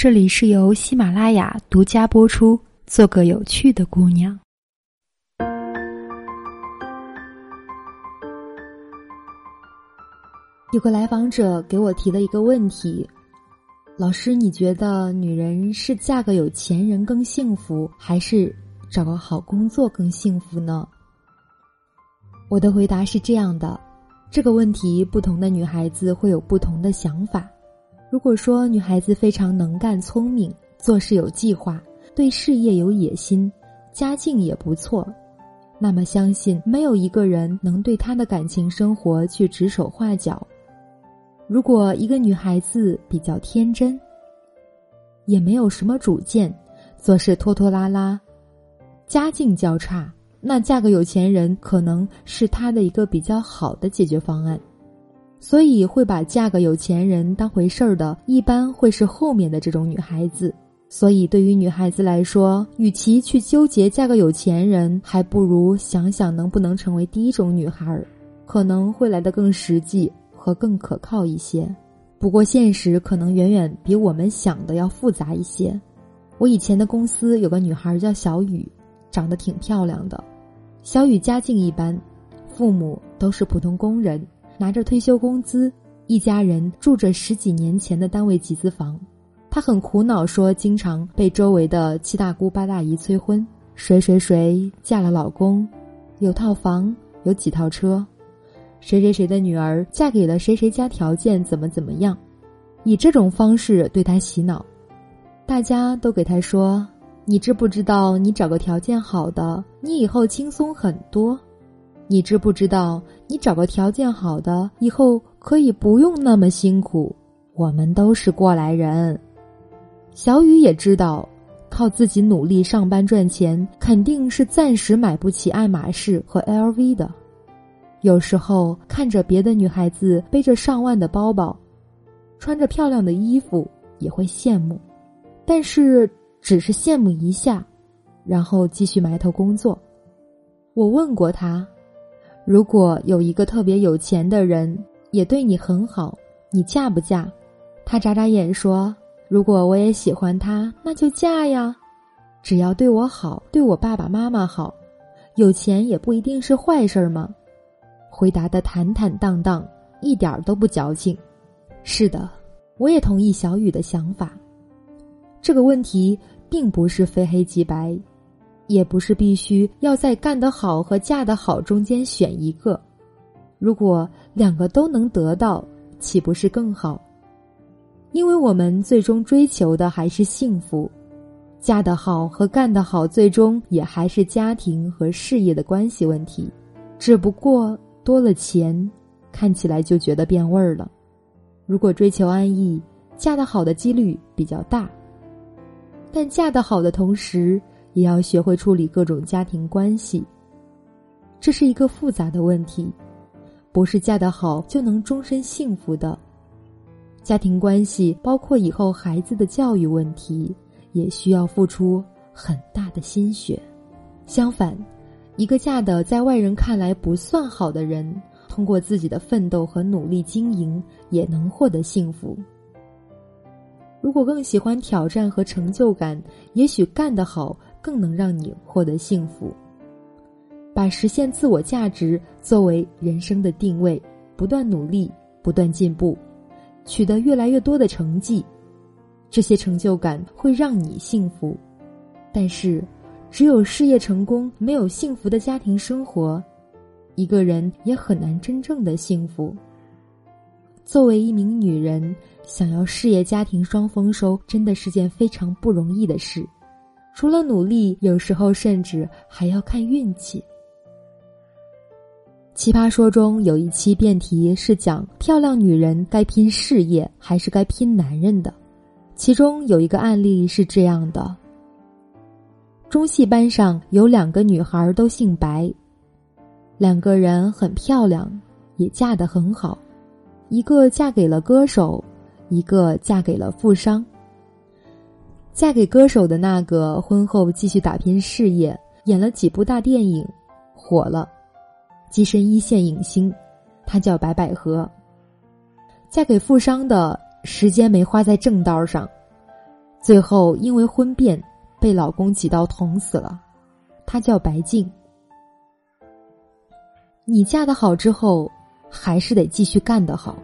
这里是由喜马拉雅独家播出。做个有趣的姑娘。有个来访者给我提了一个问题：老师，你觉得女人是嫁个有钱人更幸福，还是找个好工作更幸福呢？我的回答是这样的：这个问题，不同的女孩子会有不同的想法。如果说女孩子非常能干、聪明，做事有计划，对事业有野心，家境也不错，那么相信没有一个人能对她的感情生活去指手画脚。如果一个女孩子比较天真，也没有什么主见，做事拖拖拉拉，家境较差，那嫁个有钱人可能是她的一个比较好的解决方案。所以，会把嫁个有钱人当回事儿的，一般会是后面的这种女孩子。所以，对于女孩子来说，与其去纠结嫁个有钱人，还不如想想能不能成为第一种女孩儿，可能会来得更实际和更可靠一些。不过，现实可能远远比我们想的要复杂一些。我以前的公司有个女孩叫小雨，长得挺漂亮的。小雨家境一般，父母都是普通工人。拿着退休工资，一家人住着十几年前的单位集资房。他很苦恼，说经常被周围的七大姑八大姨催婚。谁谁谁嫁了老公，有套房，有几套车。谁谁谁的女儿嫁给了谁谁家，条件怎么怎么样，以这种方式对他洗脑。大家都给他说：“你知不知道，你找个条件好的，你以后轻松很多。”你知不知道，你找个条件好的，以后可以不用那么辛苦。我们都是过来人。小雨也知道，靠自己努力上班赚钱，肯定是暂时买不起爱马仕和 LV 的。有时候看着别的女孩子背着上万的包包，穿着漂亮的衣服，也会羡慕，但是只是羡慕一下，然后继续埋头工作。我问过他。如果有一个特别有钱的人也对你很好，你嫁不嫁？他眨眨眼说：“如果我也喜欢他，那就嫁呀。只要对我好，对我爸爸妈妈好，有钱也不一定是坏事儿嘛。”回答的坦坦荡荡，一点儿都不矫情。是的，我也同意小雨的想法。这个问题并不是非黑即白。也不是必须要在干得好和嫁得好中间选一个，如果两个都能得到，岂不是更好？因为我们最终追求的还是幸福，嫁得好和干得好，最终也还是家庭和事业的关系问题，只不过多了钱，看起来就觉得变味儿了。如果追求安逸，嫁得好的几率比较大，但嫁得好的同时。也要学会处理各种家庭关系，这是一个复杂的问题，不是嫁得好就能终身幸福的。家庭关系包括以后孩子的教育问题，也需要付出很大的心血。相反，一个嫁的在外人看来不算好的人，通过自己的奋斗和努力经营，也能获得幸福。如果更喜欢挑战和成就感，也许干得好。更能让你获得幸福。把实现自我价值作为人生的定位，不断努力，不断进步，取得越来越多的成绩，这些成就感会让你幸福。但是，只有事业成功，没有幸福的家庭生活，一个人也很难真正的幸福。作为一名女人，想要事业家庭双丰收，真的是件非常不容易的事。除了努力，有时候甚至还要看运气。奇葩说中有一期辩题是讲漂亮女人该拼事业还是该拼男人的，其中有一个案例是这样的：中戏班上有两个女孩都姓白，两个人很漂亮，也嫁得很好，一个嫁给了歌手，一个嫁给了富商。嫁给歌手的那个，婚后继续打拼事业，演了几部大电影，火了，跻身一线影星。她叫白百合。嫁给富商的时间没花在正道上，最后因为婚变被老公几刀捅死了。她叫白静。你嫁得好之后，还是得继续干得好。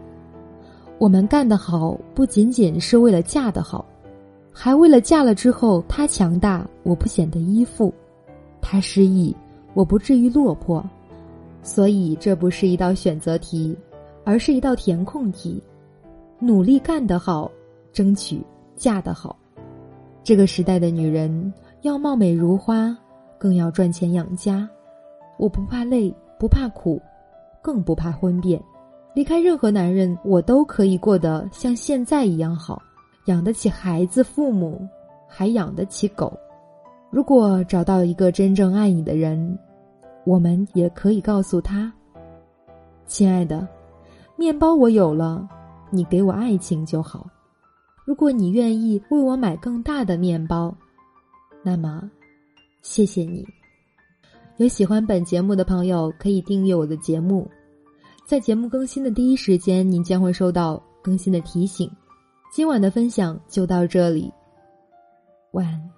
我们干得好，不仅仅是为了嫁得好，还为了嫁了之后他强大，我不显得依附；他失意，我不至于落魄。所以，这不是一道选择题，而是一道填空题。努力干得好，争取嫁得好。这个时代的女人要貌美如花，更要赚钱养家。我不怕累。不怕苦，更不怕婚变。离开任何男人，我都可以过得像现在一样好，养得起孩子、父母，还养得起狗。如果找到一个真正爱你的人，我们也可以告诉他：“亲爱的，面包我有了，你给我爱情就好。如果你愿意为我买更大的面包，那么，谢谢你。”有喜欢本节目的朋友，可以订阅我的节目，在节目更新的第一时间，您将会收到更新的提醒。今晚的分享就到这里，晚安。